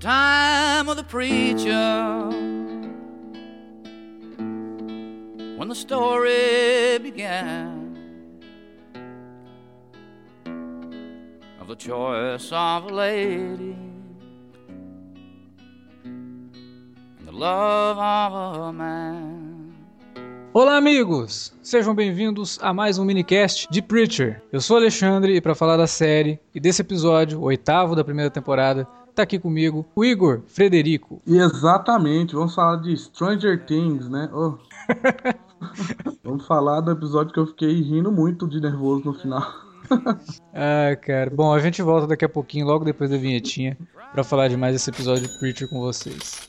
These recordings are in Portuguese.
time of the preacher when the story began of the choice of a lady and the love of a man. Olá, amigos! Sejam bem-vindos a mais um minicast de Preacher. Eu sou Alexandre e para falar da série e desse episódio, o oitavo da primeira temporada, tá aqui comigo o Igor Frederico. E exatamente, vamos falar de Stranger Things, né? Oh. vamos falar do episódio que eu fiquei rindo muito de nervoso no final. ah, cara. Bom, a gente volta daqui a pouquinho, logo depois da vinhetinha, para falar de mais esse episódio de Preacher com vocês.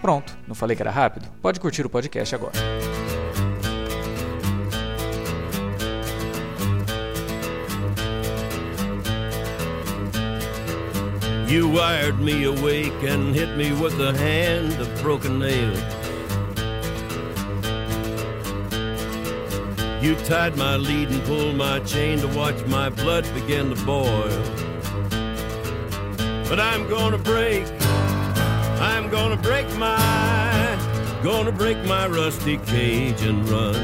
Pronto, não falei que era rápido? Pode curtir o podcast agora. You wired me awake and hit me with a hand of broken nails. You tied my lead and pulled my chain to watch my blood begin to boil. But I'm gonna break I'm gonna break my, gonna break my rusty cage and run.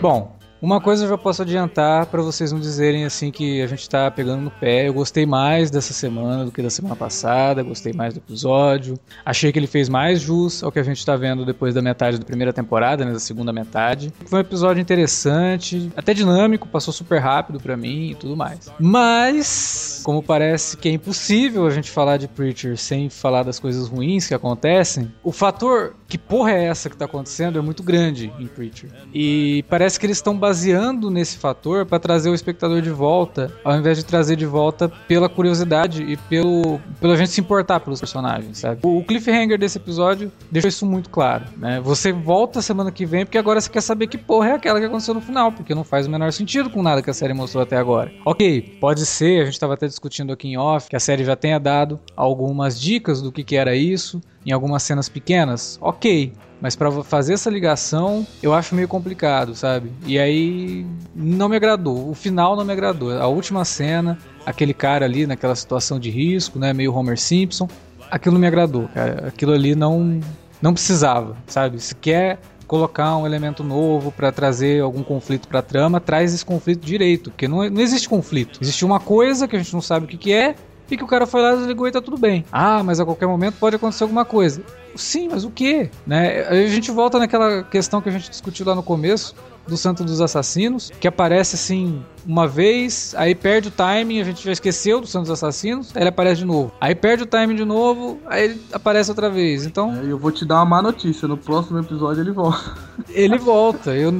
Bom, uma coisa eu já posso adiantar para vocês não dizerem assim que a gente tá pegando no pé. Eu gostei mais dessa semana do que da semana passada, gostei mais do episódio. Achei que ele fez mais jus ao que a gente tá vendo depois da metade da primeira temporada, né, da segunda metade. Foi um episódio interessante, até dinâmico, passou super rápido para mim e tudo mais. Mas, como parece que é impossível a gente falar de Preacher sem falar das coisas ruins que acontecem, o fator que porra é essa que tá acontecendo é muito grande em Preacher. E parece que eles estão baseando nesse fator para trazer o espectador de volta, ao invés de trazer de volta pela curiosidade e pelo, pelo a gente se importar pelos personagens, sabe? O cliffhanger desse episódio deixou isso muito claro, né? Você volta semana que vem porque agora você quer saber que porra é aquela que aconteceu no final, porque não faz o menor sentido com nada que a série mostrou até agora. Ok, pode ser, a gente estava até discutindo aqui em off, que a série já tenha dado algumas dicas do que, que era isso, em algumas cenas pequenas, ok. Mas para fazer essa ligação, eu acho meio complicado, sabe? E aí não me agradou. O final não me agradou. A última cena, aquele cara ali naquela situação de risco, né, meio Homer Simpson, aquilo me agradou, cara. Aquilo ali não não precisava, sabe? Se quer colocar um elemento novo para trazer algum conflito para a trama, traz esse conflito direito, porque não, não existe conflito. Existe uma coisa que a gente não sabe o que, que é e que o cara foi lá, desligou e tá tudo bem. Ah, mas a qualquer momento pode acontecer alguma coisa. Sim, mas o que? Né? A gente volta naquela questão que a gente discutiu lá no começo do Santo dos Assassinos, que aparece assim uma vez, aí perde o timing, a gente já esqueceu do Santo dos Assassinos, aí ele aparece de novo. Aí perde o timing de novo, aí ele aparece outra vez. Então. É, eu vou te dar uma má notícia, no próximo episódio ele volta. Ele volta. Eu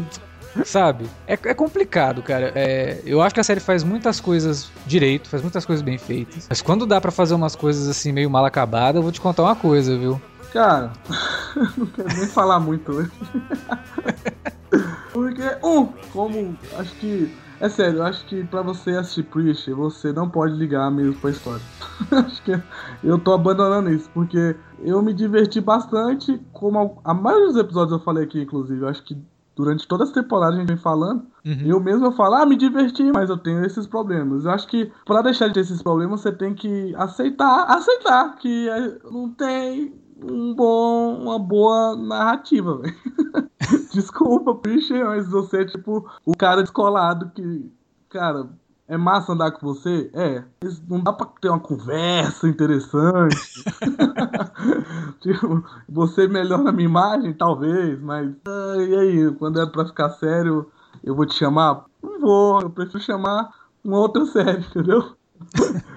Sabe? É, é complicado, cara. É, eu acho que a série faz muitas coisas direito, faz muitas coisas bem feitas. Mas quando dá para fazer umas coisas assim meio mal acabadas, eu vou te contar uma coisa, viu? Cara, não quero nem falar muito hoje. Porque, um, como acho que. É sério, eu acho que pra você assistir Preacher, você não pode ligar mesmo pra história. acho que eu tô abandonando isso, porque eu me diverti bastante, como a, a maioria dos episódios eu falei aqui, inclusive. Acho que durante toda essa temporada a gente vem falando. Uhum. Eu mesmo eu falo, ah, me diverti, mas eu tenho esses problemas. Eu acho que para deixar de ter esses problemas, você tem que aceitar, aceitar que é, não tem um bom, uma boa narrativa, velho. Desculpa, Christian, mas você é tipo o cara descolado que, cara, é massa andar com você? É. Não dá pra ter uma conversa interessante. tipo, você melhora a minha imagem, talvez, mas. Ah, e aí, quando é pra ficar sério, eu vou te chamar? Não vou, eu prefiro chamar uma outra série, entendeu?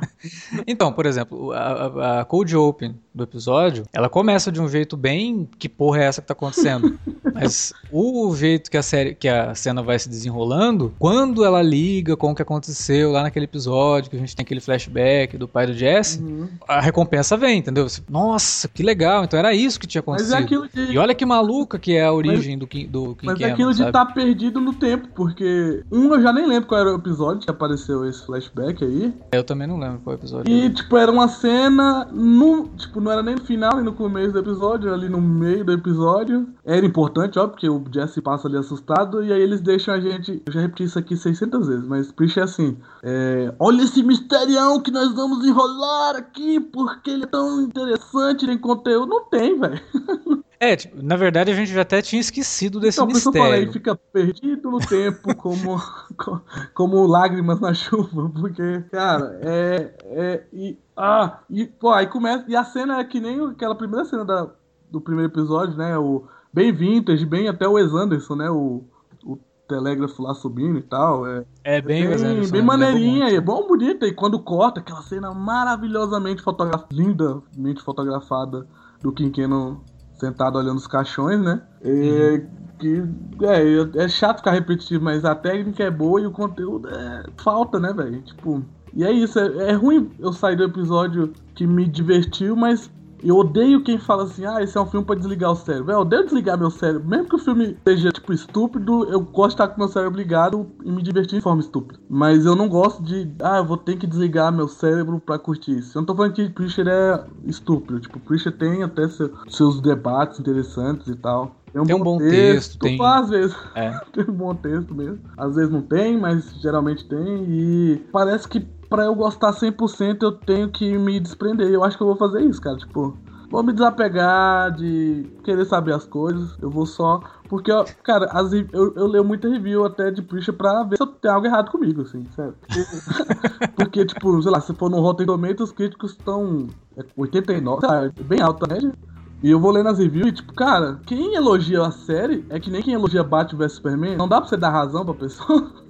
Então, por exemplo, a, a, Cold Open do episódio, ela começa de um jeito bem. Que porra é essa que tá acontecendo? Mas o jeito que a série, que a cena vai se desenrolando, quando ela liga com o que aconteceu lá naquele episódio, que a gente tem aquele flashback do pai do Jesse, Uhum. a recompensa vem, entendeu? Você, Nossa, que legal, então era isso que tinha Mas acontecido. é de. E olha que maluca que é a origem do, Kim- do Mas é Quinquema, aquilo de sabe? estar perdido no tempo, porque um eu já nem lembro qual era o episódio que apareceu esse flashback aí. Eu também não lembro qual episódio. E, tipo, era uma cena. No, tipo, não era nem no final nem no começo do episódio, ali no meio do episódio. Era importante, ó, porque o Jesse passa ali assustado, e aí eles deixam a gente. Eu já repeti isso aqui 600 vezes, mas Prish é assim: é, Olha esse misterião que nós vamos enrolar aqui, porque ele é tão interessante, tem conteúdo. Não tem, velho. É, tipo, na verdade a gente já até tinha esquecido desse Então, por isso eu mistério. falei, fica perdido no tempo, como, co- como lágrimas na chuva, porque, cara, é. é e, ah, e, pô, aí começa. E a cena é que nem aquela primeira cena da, do primeiro episódio, né? O bem vintage, bem até o Wes Anderson, né? O, o telégrafo lá subindo e tal. É, É bem, bem, Anderson, bem lembra maneirinha, é bom, bonita. E quando corta, aquela cena maravilhosamente fotografada, lindamente fotografada do Quinqueno sentado olhando os caixões, né? É, que, é, é chato ficar repetitivo, mas a técnica é boa e o conteúdo é falta, né, velho? Tipo, e é isso, é, é ruim eu sair do episódio que me divertiu, mas eu odeio quem fala assim, ah, esse é um filme pra desligar o cérebro. É, Eu odeio desligar meu cérebro. Mesmo que o filme seja, tipo, estúpido, eu gosto de estar com meu cérebro ligado e me divertir de forma estúpida. Mas eu não gosto de, ah, eu vou ter que desligar meu cérebro pra curtir isso. Eu não tô falando que Preacher é estúpido. Tipo, Preacher tem até seu- seus debates interessantes e tal. Tem um bom texto, tem- Às vezes É. tem um bom texto mesmo. Às vezes não tem, mas geralmente tem. E parece que pra eu gostar 100% eu tenho que me desprender. Eu acho que eu vou fazer isso, cara. Tipo, vou me desapegar de querer saber as coisas. Eu vou só. Porque, ó, cara, as eu, eu leio muita review até de Preacher pra ver se tem algo errado comigo, assim, sério. Porque, tipo, sei lá, se for no Rotten Tomatoes, os críticos estão. é, 89, sei lá, bem alta a média. E eu vou ler nas reviews e, tipo, cara, quem elogia a série é que nem quem elogia Batman vs Superman. Não dá pra você dar razão pra pessoa.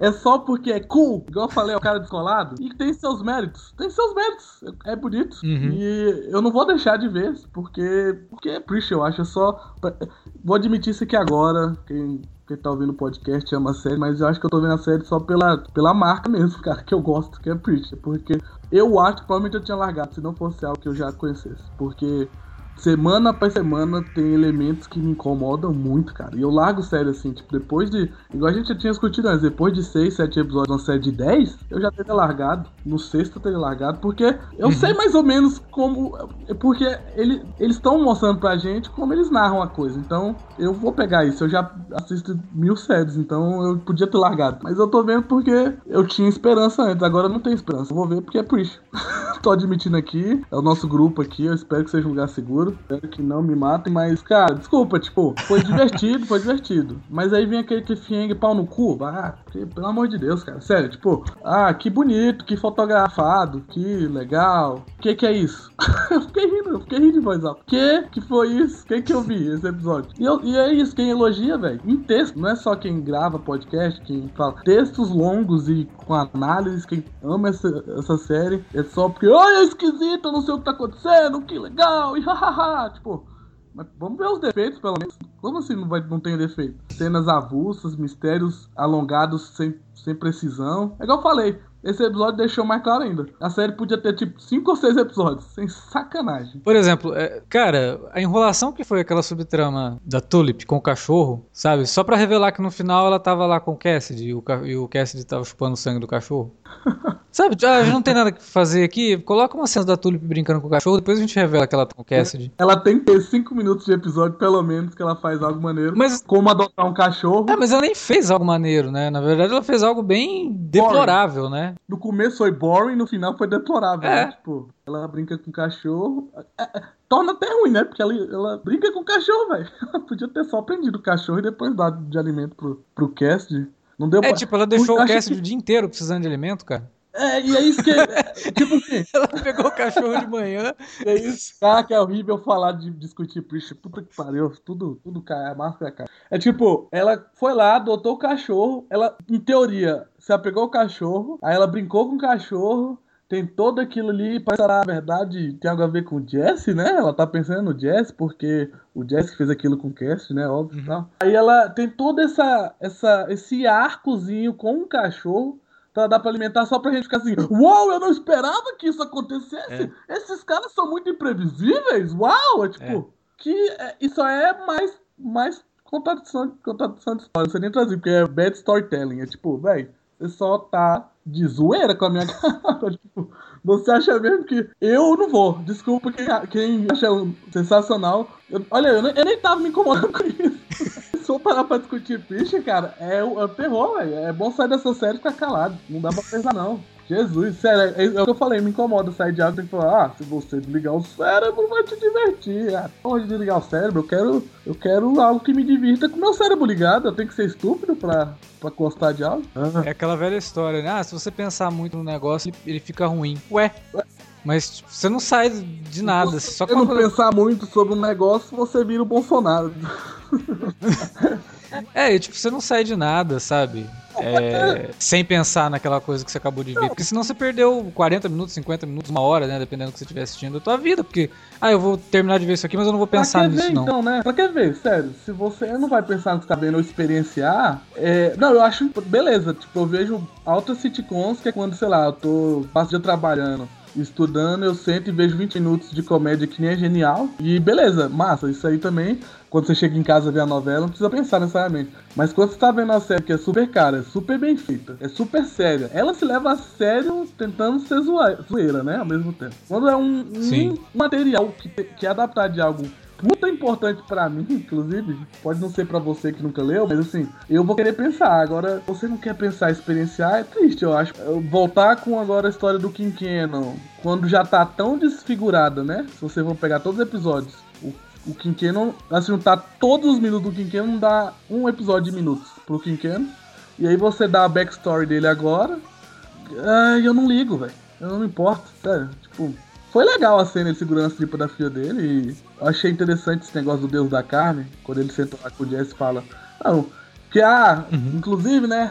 É só porque é cool, igual eu falei, é o cara descolado. E tem seus méritos. Tem seus méritos. É bonito. Uhum. E eu não vou deixar de ver, porque. Porque é Preacher, eu acho. É só. Vou admitir isso aqui agora. Quem, quem tá ouvindo o podcast ama a série, mas eu acho que eu tô vendo a série só pela, pela marca mesmo, cara, que eu gosto, que é Preacher. Porque eu acho que provavelmente eu tinha largado se não fosse algo que eu já conhecesse. Porque semana após semana tem elementos que me incomodam muito, cara. E eu largo sério assim, tipo, depois de. Igual a gente já tinha discutido antes, depois de 6, 7 episódios, uma série de 10, eu já teria largado. No sexto eu teria largado, porque eu sei mais ou menos como. Porque ele, eles estão mostrando pra gente como eles narram a coisa. Então, eu vou pegar isso. Eu já assisto mil séries, então eu podia ter largado. Mas eu tô vendo porque eu tinha esperança antes, agora eu não tenho esperança. Eu vou ver porque é Preach. tô admitindo aqui, é o nosso grupo aqui, eu espero que seja um lugar seguro. Espero que não me matem, mas, cara, desculpa, tipo, foi divertido, foi divertido. Mas aí vem aquele cliffhanger pau no cu, ah, porque, pelo amor de Deus, cara, sério, tipo, ah, que bonito, que fotografado, que legal. Que que é isso? eu fiquei rindo, eu fiquei rindo de voz alta. Que que foi isso? Que que eu vi esse episódio? E, eu- e é isso, quem elogia, velho, em texto, não é só quem grava podcast, quem fala textos longos e com análise, quem ama essa, essa série, é só porque, ai, é esquisito, eu não sei o que tá acontecendo, que legal, e hahaha, tipo. Mas vamos ver os defeitos, pelo menos. Como assim não, vai, não tem defeito? Cenas avulsas, mistérios alongados sem, sem precisão. É igual eu falei, esse episódio deixou mais claro ainda. A série podia ter tipo 5 ou 6 episódios, sem sacanagem. Por exemplo, é, cara, a enrolação que foi aquela subtrama da Tulip com o cachorro, sabe? Só pra revelar que no final ela tava lá com o Cassidy e o, e o Cassidy tava chupando o sangue do cachorro. Sabe? Ah, a gente não tem nada que fazer aqui. Coloca uma cena da Tulip brincando com o cachorro, depois a gente revela que ela tá com o Cassidy. Ela tem que ter 5 minutos de episódio, pelo menos, que ela faz algo maneiro. Mas- Como adotar um cachorro. Ah, mas ela nem fez algo maneiro, né? Na verdade, ela fez algo bem deplorável, né? No começo foi boring, no final foi deplorável. É. né? Tipo, ela brinca com o cachorro. É, é, torna até ruim, né? Porque ela, ela brinca com o cachorro, velho. Ela podia ter só prendido o cachorro e depois dado de alimento pro, pro cast. Não deu É, pra- tipo, ela deixou Eu o Cassidy que- o dia inteiro precisando de alimento, cara. É, e é isso que. é, tipo assim, Ela pegou o cachorro de manhã. é isso. Ah, que é horrível falar de discutir Preacher. Puta que pariu. Tudo, tudo cai, a máscara cai. É tipo, ela foi lá, adotou o cachorro. Ela, em teoria, se apegou ao cachorro. Aí ela brincou com o cachorro. Tem todo aquilo ali, parece que na verdade tem algo a ver com o Jesse, né? Ela tá pensando no Jesse, porque o Jesse fez aquilo com o Cast, né? Óbvio e tal. Aí ela tem todo essa, essa, esse arcozinho com um cachorro pra dar pra alimentar só pra gente ficar assim, uau, eu não esperava que isso acontecesse. Esses caras são muito imprevisíveis, uau! É tipo, que é, isso é mais, mais contradição, contradição de história. Não sei nem traduzir, porque é bad storytelling. É tipo, velho, você só tá de zoeira com a minha cara. tipo, você acha mesmo que eu não vou. Desculpa quem, quem acha sensacional. Eu- olha, eu, eu nem tava me incomodando com isso. Se for parar pra discutir picha, cara, é o, é terror, velho. É bom sair dessa série e ficar calado. Não dá pra pensar, não. Jesus, sério, é, é o que eu falei, me incomoda sair de algo tem que falar, ah, se você desligar o cérebro, vai te divertir. Ah, porra de desligar o cérebro, eu quero, eu quero algo que me divirta com meu cérebro ligado. Eu tenho que ser estúpido pra, pra gostar de algo. É aquela velha história, né? Ah, se você pensar muito no negócio, ele, fica ruim. Ué. Mas tipo, você não sai de nada. Se Só você não quando... pensar muito sobre um negócio, você vira o Bolsonaro. É, e, tipo, você não sai de nada, sabe? É, sem pensar naquela coisa que você acabou de ver. Porque senão você perdeu 40 minutos, 50 minutos, uma hora, né? Dependendo do que você estiver assistindo a tua vida. Porque, ah, eu vou terminar de ver isso aqui, mas eu não vou pensar nisso, ver, não. então, né? Pra que ver? Sério, se você não vai pensar no que tá vendo ou experienciar, é... não, eu acho, beleza, tipo, eu vejo altas sitcoms que é quando, sei lá, eu tô, passo dia trabalhando, estudando, eu sento e vejo 20 minutos de comédia que nem é genial, e beleza, massa, isso aí também, quando você chega em casa ver a novela, não precisa pensar necessariamente. Mas quando você tá vendo a série que é super cara, é super bem feita, é super séria, ela se leva a sério tentando ser zoeira, né? Ao mesmo tempo. Quando é um, um material que, que é adaptado de algo puta importante pra mim, inclusive, pode não ser pra você que nunca leu, mas assim, eu vou querer pensar. Agora, você não quer pensar, experienciar, é triste, eu acho. Voltar com agora a história do Cannon, quando já tá tão desfigurada, né? Se você for pegar todos os episódios, o, o Cannon, assim, tá todos os minutos do Cannon, dá um episódio de minutos pro Cannon. E aí você dá a backstory dele agora, Ai, eu não ligo, velho. Eu não me importo, sério. Tipo, foi legal a cena ele segurando a tripa da filha dele e eu achei interessante esse negócio do Deus da Carne, quando ele senta lá com o Jesse e fala, não, que ah, inclusive, né,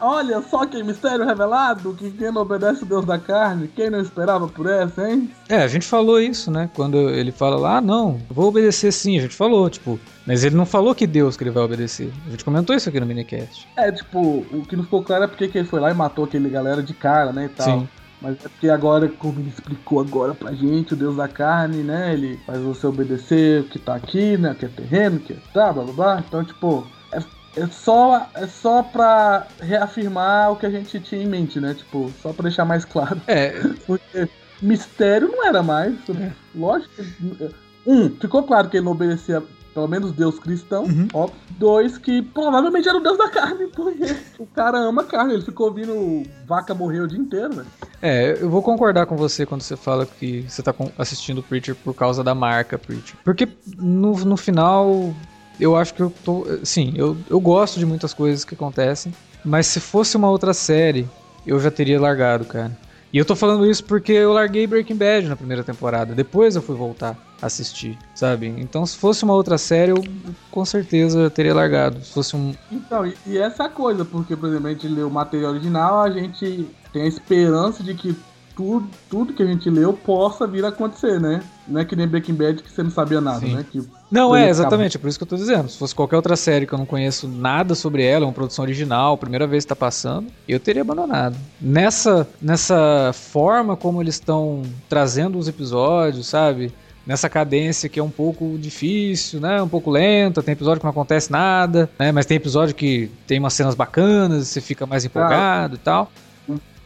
olha só que mistério revelado, que quem não obedece o Deus da Carne, quem não esperava por essa, hein? É, a gente falou isso, né? Quando ele fala lá, ah, não, vou obedecer sim, a gente falou, tipo, mas ele não falou que Deus que ele vai obedecer. A gente comentou isso aqui no minicast. É, tipo, o que não ficou claro é porque que ele foi lá e matou aquele galera de cara, né, e tal. Sim. Mas é porque agora, como ele explicou agora pra gente, o Deus da carne, né? Ele faz você obedecer o que tá aqui, né? O que é terreno, o que é tá, blá blá blá. Então, tipo, é, é só, é só pra reafirmar o que a gente tinha em mente, né? Tipo, só pra deixar mais claro. É, Porque mistério não era mais. né? Lógico que. Um, ficou claro que ele não obedecia, pelo menos Deus cristão, Uhum. óbvio. Dois, que provavelmente era o Deus da carne, porque o cara ama carne. Ele ficou ouvindo vaca morrer o dia inteiro, velho. É, eu vou concordar com você quando você fala que você tá assistindo o Preacher por causa da marca Preacher. Porque no, no final, eu acho que eu tô. Sim, eu, eu gosto de muitas coisas que acontecem, mas se fosse uma outra série, eu já teria largado, cara. E eu tô falando isso porque eu larguei Breaking Bad na primeira temporada. Depois eu fui voltar a assistir, sabe? Então, se fosse uma outra série, eu com certeza teria largado. Se fosse um. Então, e, e essa coisa, porque, por exemplo, a gente lê o material original, a gente tem a esperança de que tudo, tudo que a gente leu possa vir a acontecer, né? Não é que nem Breaking Bad que você não sabia nada, Sim. né? Que Não, é, exatamente, é por isso que eu tô dizendo. Se fosse qualquer outra série que eu não conheço nada sobre ela, é uma produção original, primeira vez que tá passando, eu teria abandonado. Nessa, nessa forma como eles estão trazendo os episódios, sabe? Nessa cadência que é um pouco difícil, né? Um pouco lenta, tem episódio que não acontece nada, né? Mas tem episódio que tem umas cenas bacanas, você fica mais empolgado e tal.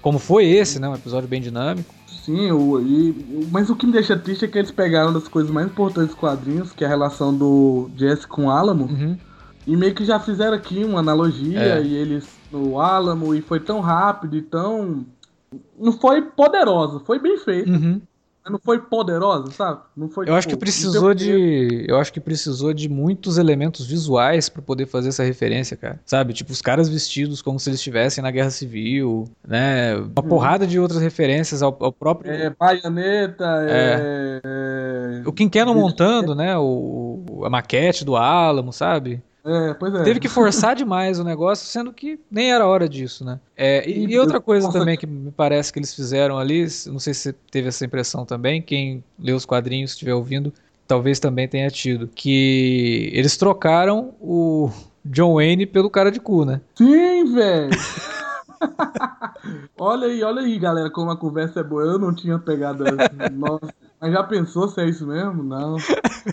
Como foi esse, né? Um episódio bem dinâmico. Sim, o, e, mas o que me deixa triste é que eles pegaram das coisas mais importantes dos quadrinhos, que é a relação do Jesse com o Alamo, Uhum. e meio que já fizeram aqui uma analogia, É. e eles no Alamo, e foi tão rápido e tão. Não foi poderosa, foi bem feito. Uhum. Não foi poderosa, sabe? Não foi, Eu acho que tipo, precisou não deu- de. Eu acho que precisou de muitos elementos visuais pra poder fazer essa referência, cara. Sabe? Tipo, os caras vestidos como se eles estivessem na Guerra Civil, né? Uma porrada de outras referências ao, ao próprio. É, baioneta, é. é... O Quinqueno montando, né? O, a maquete do Álamo, sabe? É, pois é. Teve que forçar demais o negócio, sendo que nem era hora disso, né? É, e, E- outra coisa também que me parece que eles fizeram ali, não sei se você teve essa impressão também, quem lê os quadrinhos estiver ouvindo, talvez também tenha tido, que eles trocaram o John Wayne pelo cara de cu, né? Sim, velho! olha aí, olha aí, galera, como a conversa é boa. Eu não tinha pegado essa. Nossa. Mas já pensou se é isso mesmo? Não.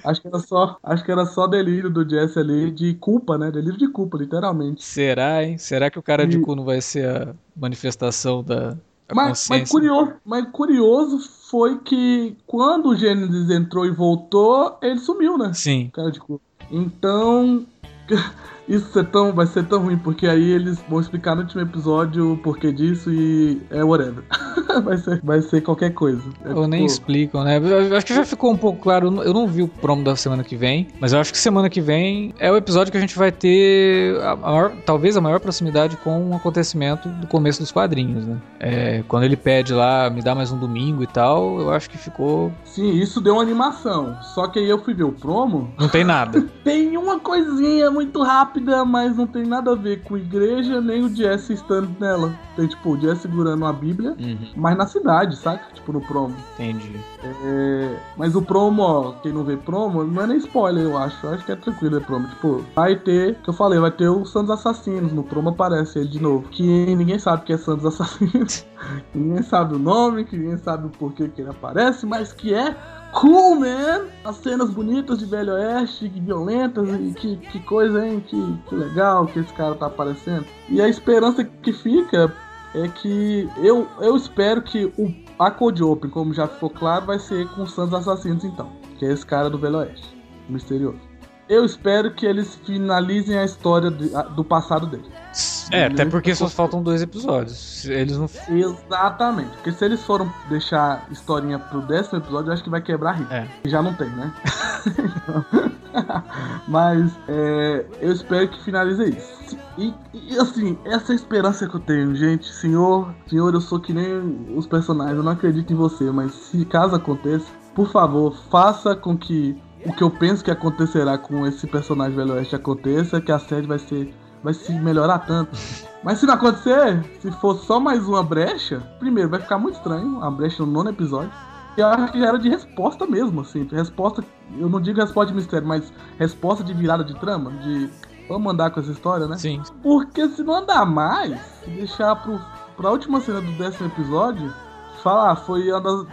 Acho que era só, acho que era só delírio do Jesse ali de culpa, né? Delírio de culpa, literalmente. Será, hein? Será que o cara de E- cu não vai ser a manifestação da, Mas, consciência? mas, curioso, mas curioso foi que quando o Gênesis entrou e voltou, ele sumiu, né? Sim. Cara de cu. Então, isso tão, vai ser tão ruim, porque aí eles vão explicar no último episódio o porquê disso e é whatever. vai, ser, vai ser qualquer coisa. É Ou nem tipo, explicam, né? Eu acho que já ficou um pouco claro. eu não- vi o promo da semana que vem, mas eu acho que semana que vem é o episódio que a gente vai ter a maior- talvez a maior proximidade com um acontecimento do começo dos quadrinhos, né? É, quando ele pede lá, me dá mais um domingo e tal, eu acho que ficou. Sim, isso deu uma animação. Só que aí eu fui ver o promo. Não tem nada. Tem uma coisinha muito rápida, mas não tem nada a ver com igreja, nem o Jesse estando nela. Tem tipo o Jesse segurando uma Bíblia, Uhum, mas na cidade, saca? Tipo no promo. entendi. É, mas o promo, ó, quem não vê promo, não é nem spoiler, eu acho. Eu acho que é tranquilo é promo. Tipo, vai ter, que eu falei, vai ter o Santos Assassinos. No promo aparece ele de novo. Que ninguém sabe que é Santos Assassinos. ninguém sabe o nome, que ninguém sabe o porquê que ele aparece, mas que é cool, man! As cenas bonitas de Velho Oeste, violentas, e que, que coisa, hein? Que, que legal que esse cara tá aparecendo. E a esperança que fica é que eu, eu espero que o a Code Open, como já ficou claro, vai ser com os Santos Assassinos então, que é esse cara do Velho Oeste, misterioso. Eu espero que eles finalizem a história de- a- do passado dele. É, até porque só faltam dois episódios. Eles não. Exatamente, porque se eles foram deixar historinha pro décimo episódio, eu acho que vai quebrar ritmo. É. E já não tem, né? Mas é, eu espero que finalize isso. E, e, assim, essa é a esperança que eu tenho, gente. Senhor, senhor, eu sou que nem os personagens, eu não acredito em você, mas se caso aconteça, por favor, faça com que o que eu penso que acontecerá com esse personagem Velho Oeste aconteça, que a série vai ser. Vai se melhorar tanto. Mas se não acontecer, se for só mais uma brecha, primeiro vai ficar muito estranho, uma brecha no nono episódio. E eu acho que já era de resposta mesmo, assim. Resposta, eu não digo resposta de mistério, mas resposta de virada de trama, de vamos andar com essa história, né? Sim. Porque se não andar mais, se deixar pro, pra última cena do décimo episódio, falar, foi uma das.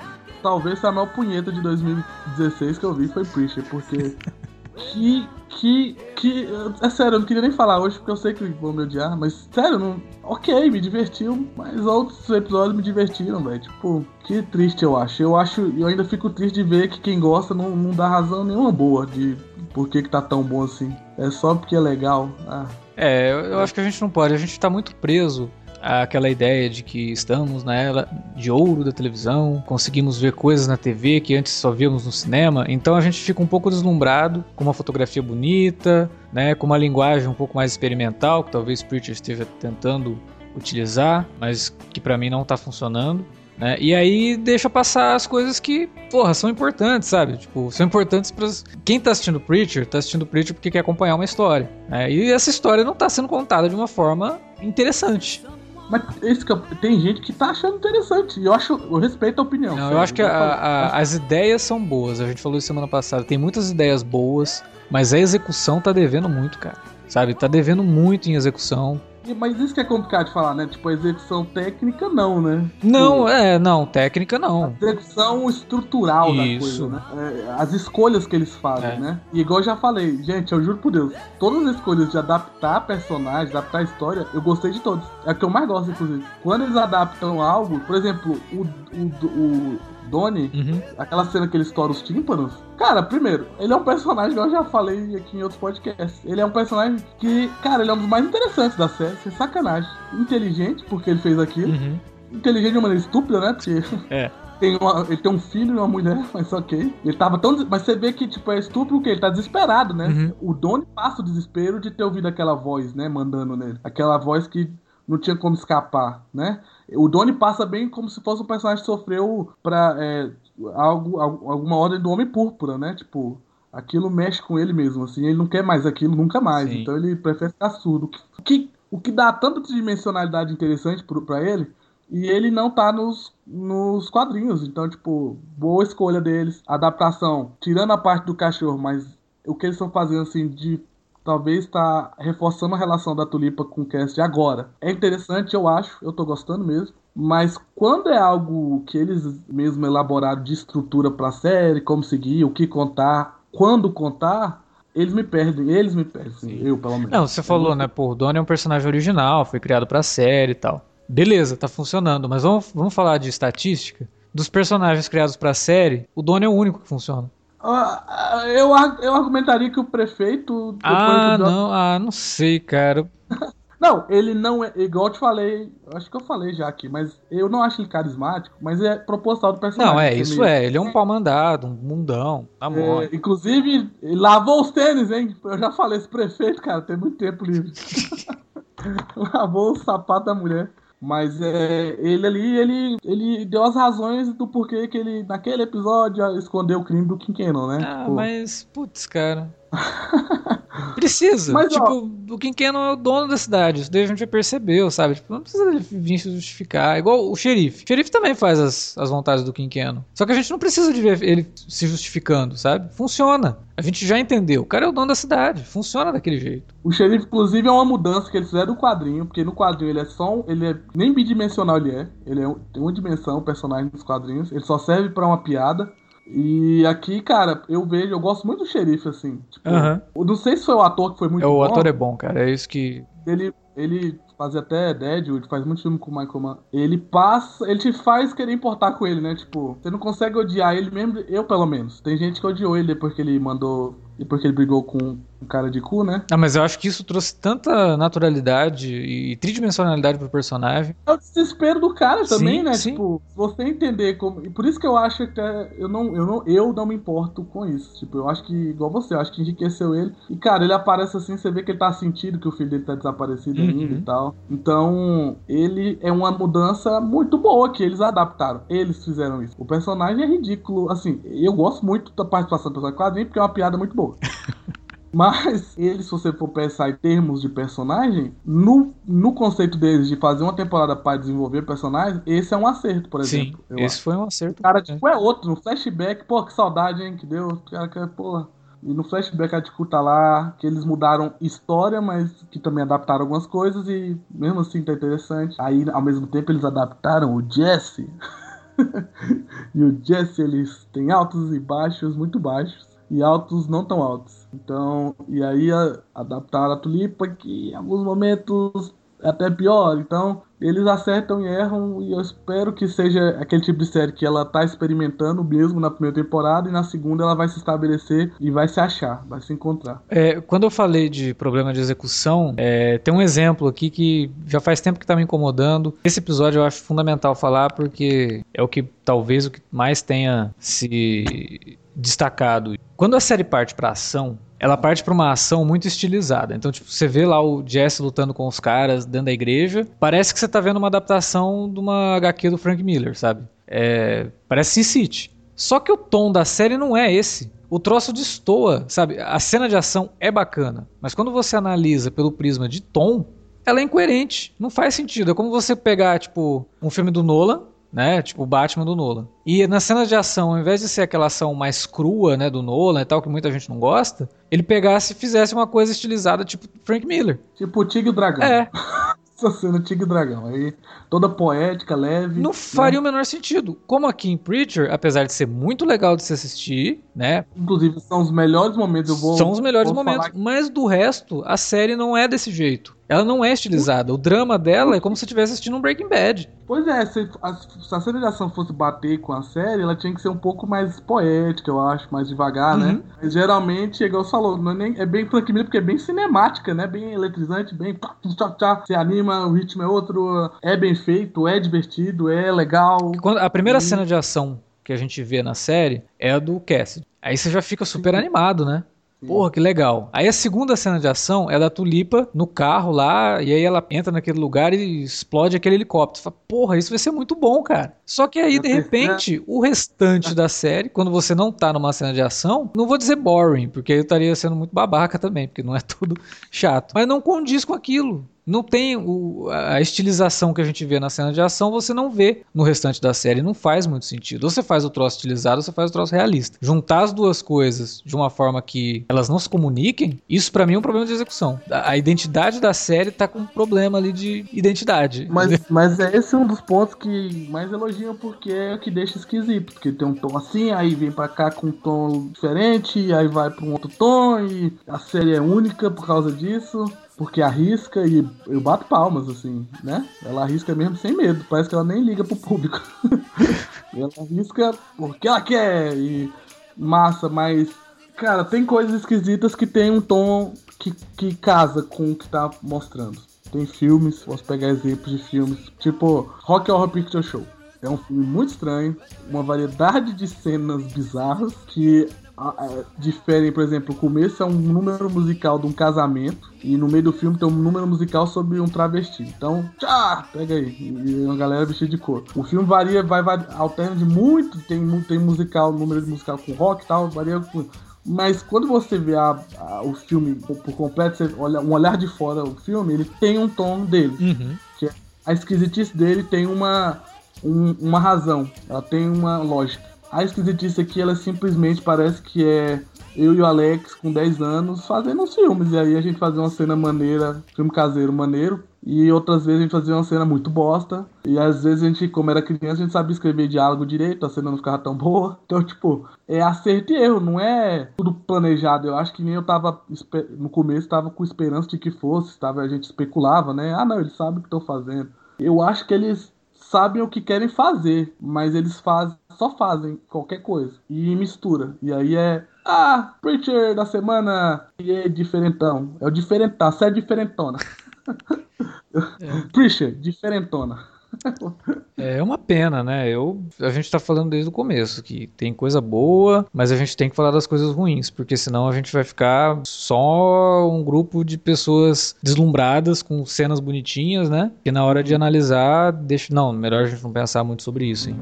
Talvez a maior punheta de 2016 que eu vi foi Preacher, porque. que. Que. Que. É sério, eu não queria nem falar hoje porque eu sei que vão me odiar, mas sério, não. Ok, me divertiu, mas outros episódios me divertiram, velho. Tipo, que triste eu acho. Eu acho. Eu ainda fico triste de ver que quem gosta não, não dá razão nenhuma boa de por que, que tá tão bom assim. É só porque é legal. Ah. É, eu, eu acho que a gente não pode. A gente tá muito preso àquela ideia de que estamos na era de ouro da televisão, conseguimos ver coisas na TV que antes só víamos no cinema, então a gente fica um pouco deslumbrado com uma fotografia bonita, né, com uma linguagem um pouco mais experimental, que talvez Preacher esteja tentando utilizar, mas que pra mim não tá funcionando. Né? E aí deixa passar as coisas que, porra, são importantes, sabe? Tipo, são importantes para quem tá assistindo Preacher, tá assistindo Preacher porque quer acompanhar uma história. né? E essa história não tá sendo contada de uma forma interessante. Mas esse tem gente que tá achando interessante. E eu acho. Eu respeito a opinião. Não, eu acho que a- a- as ideias são boas. A gente falou isso semana passada. Tem muitas ideias boas, mas a execução tá devendo muito, cara. Sabe? Tá devendo muito em execução. Mas isso que é complicado de falar, né? Tipo, a execução técnica, não, né? Não, é, não, técnica não. execução estrutural Isso. da coisa, né? É, as escolhas que eles fazem, É. né? E igual eu já falei, gente, eu juro por Deus, todas as escolhas de adaptar personagem, adaptar a história, eu gostei de todos. É a que eu mais gosto, inclusive. Quando eles adaptam algo, por exemplo, o, o, o Donnie, Uhum. aquela cena que ele estoura os tímpanos. Cara, primeiro, ele é um personagem que eu já falei aqui em outros podcasts. Ele é um personagem que, cara, ele é um dos mais interessantes da série, sem sacanagem. Inteligente, porque ele fez aquilo. Uhum. inteligente de uma maneira estúpida, né? Porque É. tem uma- ele tem um filho e uma mulher, mas ok. Ele tava tão. Mas você vê que, tipo, é estúpido porque ele tá desesperado, né? Uhum. O Donnie passa o desespero de ter ouvido aquela voz, né? Mandando nele. Aquela voz que não tinha como escapar, né? O Donnie passa bem como se fosse um personagem que sofreu pra é, algo, al- alguma ordem do Homem Púrpura, né? Tipo, aquilo mexe com ele mesmo, assim. Ele não quer mais aquilo nunca mais. Sim. Então ele prefere ficar surdo. O que, o que dá tanta dimensionalidade interessante pro, pra ele e ele não tá nos, nos quadrinhos. Então, tipo, boa escolha deles. Adaptação, tirando a parte do cachorro, mas o que eles estão fazendo, assim, de talvez tá reforçando a relação da Tulipa com o cast agora. É interessante, eu acho, eu tô gostando mesmo. Mas quando é algo que eles mesmo elaboraram de estrutura pra série, como seguir, o que contar, quando contar, eles me perdem, eles me perdem, assim, eu pelo menos. Não, você falou, né? Pô, o Donnie é um personagem original, foi criado pra série e tal. Beleza, tá funcionando, mas vamos, vamos falar de estatística? Dos personagens criados pra série, o Donnie é o único que funciona. Ah, eu, ar- eu argumentaria que o prefeito. Ah, do- não, ah, não sei, cara. Não, ele não é. Igual eu te falei, acho que eu falei já aqui, mas eu não acho ele carismático, mas é proposital do personagem. Não, é, isso é. Ele é um pau mandado, um mundão, tá bom. É, inclusive, lavou os tênis, hein? Eu já falei, esse prefeito, cara, tem muito tempo livre. lavou o sapato da mulher. Mas é, ele ali, ele, ele deu as razões do porquê que ele, naquele episódio, escondeu o crime do Quinqueno, né? Ah, Tipo, mas, putz, cara. Precisa. Mas, ó- tipo, o Quinqueno é o dono da cidade. Isso daí a gente já percebeu, sabe? Tipo, não precisa ele vir se justificar. Igual o xerife. O xerife também faz as, as vontades do Quinqueno. Só que a gente não precisa de ver ele se justificando, sabe? Funciona. A gente já entendeu. O cara é o dono da cidade. Funciona daquele jeito. O xerife, inclusive, é uma mudança que eles fizeram do quadrinho, porque no quadrinho ele é só um, ele é nem bidimensional ele é, ele é tem uma dimensão, o personagem dos quadrinhos, ele só serve pra uma piada. E aqui, cara, eu vejo, eu gosto muito do xerife assim. Tipo, eu não sei se foi o ator que foi muito É, o bom. ator é bom, cara. É isso que. Ele ele fazia até Deadwood, faz muito filme com o Michael Mann. Ele passa, ele te faz querer importar com ele, né? Tipo, você não consegue odiar ele mesmo, eu pelo menos. Tem gente que odiou ele depois que ele mandou, depois que ele brigou com um cara de cu, né? Ah, mas eu acho que isso trouxe tanta naturalidade e tridimensionalidade pro personagem. É o desespero do cara também, Sim, né? sim. Tipo, você entender como. E por isso que eu acho que eu não, eu não, eu não me importo com isso. Tipo, eu acho que, igual você, eu acho que enriqueceu ele. E, cara, ele aparece assim, você vê que ele tá sentindo que o filho dele tá desaparecido Uhum. ainda e tal. Então, ele é uma mudança muito boa que eles adaptaram. Eles fizeram isso. O personagem é ridículo. Assim, eu gosto muito da participação do personagem quadrinho porque é uma piada muito boa. Mas ele, se você for pensar em termos de personagem, no, no conceito deles de fazer uma temporada para desenvolver personagens, esse é um acerto, por Sim, exemplo. eu esse acho. foi um acerto. O cara, tipo, é outro. No flashback, pô, que saudade, hein, que deu. O cara que, porra. E no flashback a Tiku tá lá, que eles mudaram história, mas que também adaptaram algumas coisas e mesmo assim tá interessante. Aí, ao mesmo tempo, eles adaptaram o Jesse. e o Jesse, eles têm altos e baixos, muito baixos. E altos não tão altos. Então, e aí a- adaptaram a Tulipa, que em alguns momentos até pior. Então, eles acertam e erram. E eu espero que seja aquele tipo de série que ela tá experimentando mesmo na primeira temporada. E na segunda ela vai se estabelecer e vai se achar, vai se encontrar. É, quando eu falei de problema de execução, é, tem um exemplo aqui que já faz tempo que tá me incomodando. Esse episódio eu acho fundamental falar porque é o que talvez o que mais tenha se destacado. Quando a série parte pra ação, ela parte pra uma ação muito estilizada. Então, tipo, você vê lá o Jesse lutando com os caras dentro da igreja, parece que você tá vendo uma adaptação de uma HQ do Frank Miller, sabe? É, parece Sin City. Só que o tom da série não é esse. O troço destoa, sabe? A cena de ação é bacana, mas quando você analisa pelo prisma de tom, ela é incoerente, não faz sentido. É como você pegar, tipo, um filme do Nolan, né? Tipo o Batman do Nolan. E nas cenas de ação, ao invés de ser aquela ação mais crua, né, do Nolan e tal, que muita gente não gosta, ele pegasse e fizesse uma coisa estilizada tipo Frank Miller. Tipo o Tigre e o Dragão. É, Essa cena Tigre e Dragão. Aí, toda poética, leve. não né? faria o menor sentido. Como aqui em Preacher, apesar de ser muito legal de se assistir, né? Inclusive, são os melhores momentos. Eu vou, são os melhores momentos. falar Mas do resto, a série não é desse jeito. Ela não é estilizada. O drama dela é como se estivesse assistindo um Breaking Bad. Pois é, se a, se a cena de ação fosse bater com a série, ela tinha que ser um pouco mais poética, eu acho, mais devagar, né? Uhum. Mas geralmente, igual você falou, não é, nem, é bem Frank Miller porque é bem cinemática, né? Bem eletrizante, bem tchá, você anima, o ritmo é outro, é bem feito, é divertido, é legal. Quando, a primeira Sim. cena de ação que a gente vê na série é a do Cassidy. Aí você já fica super animado, né? Porra, que legal. Aí a segunda cena de ação é da Tulipa no carro lá, e aí ela entra naquele lugar e explode aquele helicóptero. Você fala, porra, isso vai ser muito bom, cara. Só que aí, de repente, o restante da série, quando você não tá numa cena de ação, não vou dizer boring, porque aí eu estaria sendo muito babaca também, porque não é tudo chato. Mas não condiz com aquilo. Não tem o- a estilização que a gente vê na cena de ação, você não vê no restante da série. Não faz muito sentido. Ou você faz o troço estilizado, ou você faz o troço realista. Juntar as duas coisas de uma forma que elas não se comuniquem, isso pra mim é um problema de execução. A, a identidade da série tá com um problema ali de identidade. Mas, mas é esse um dos pontos que mais elogiam porque é o que deixa esquisito. Porque tem um tom assim, aí vem pra cá com um tom diferente, aí vai pra um outro tom, e a série é única por causa disso. Porque arrisca e eu bato palmas, assim, né? Ela arrisca mesmo sem medo, parece que ela nem liga pro público. ela arrisca porque ela quer e massa, mas, cara, tem coisas esquisitas que tem um tom que, que casa com o que tá mostrando. Tem filmes, posso pegar exemplos de filmes, tipo Rock Horror Picture Show. É um filme muito estranho, uma variedade de cenas bizarras que diferem, por exemplo, o começo é um número musical de um casamento e no meio do filme tem um número musical sobre um travesti. Então, tchá, pega aí, e uma galera vestida de cor. O filme varia, vai, vai alterna de muito, tem, tem musical, número de musical com rock e tal, varia com mas quando você vê a- a- o filme por, por completo, você olha um olhar de fora o filme, ele tem um tom dele. Uhum. A esquisitice dele tem uma, um- uma razão, ela tem uma lógica. A esquisitice aqui, ela simplesmente parece que é eu e o Alex com 10 anos fazendo uns filmes. E aí a gente fazia uma cena maneira, filme caseiro maneiro. E outras vezes a gente fazia uma cena muito bosta. E às vezes a gente, como era criança, a gente sabia escrever diálogo direito, a cena não ficava tão boa. Então, tipo, é acerto e erro, não é tudo planejado. Eu acho que nem eu tava no começo, tava com esperança de que fosse, tava, a gente especulava, né? Ah, não, eles sabem o que estão fazendo. Eu acho que eles sabem o que querem fazer, mas eles fazem, só fazem qualquer coisa e mistura. E aí é ah, Preacher da semana e é diferentão. É o diferentão, a série diferentona. Preacher, diferentona. É uma pena, né? Eu, a gente tá falando desde o começo que tem coisa boa, mas a gente tem que falar das coisas ruins, porque senão a gente vai ficar só um grupo de pessoas deslumbradas com cenas bonitinhas, né? E na hora de analisar, deixa. Não, melhor a gente não pensar muito sobre isso, hein?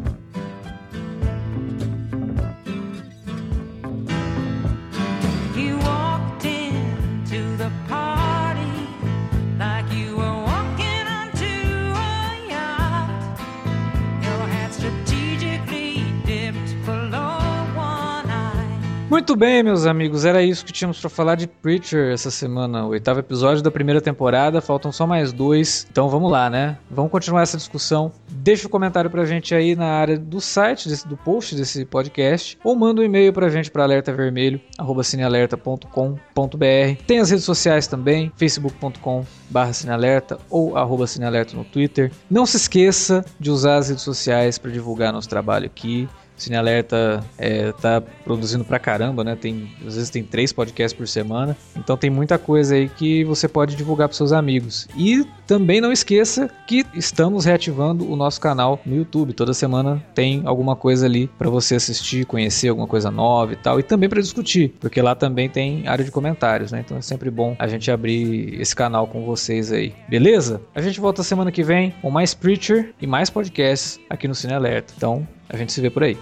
Muito bem, meus amigos, era isso que tínhamos pra falar de Preacher essa semana, o oitavo episódio da primeira temporada, faltam só mais dois, então vamos lá, né? Vamos continuar essa discussão. Deixa o um comentário pra gente aí na área do site, desse, do post desse podcast, ou manda um e-mail pra gente para alertavermelho, arroba cinealerta.com.br. Tem as redes sociais também, facebook.com barra cinealerta ou arroba cinealerta no Twitter. Não se esqueça de usar as redes sociais para divulgar nosso trabalho aqui. Cine Alerta é, tá produzindo pra caramba, né? Tem, às vezes tem três podcasts por semana. Então tem muita coisa aí que você pode divulgar pros seus amigos. E também não esqueça que estamos reativando o nosso canal no YouTube. Toda semana tem alguma coisa ali para você assistir, conhecer alguma coisa nova e tal. E também para discutir, porque lá também tem área de comentários, né? Então é sempre bom a gente abrir esse canal com vocês aí. Beleza? A gente volta semana que vem com mais Preacher e mais podcasts aqui no Cine Alerta. Então a gente se vê por aí.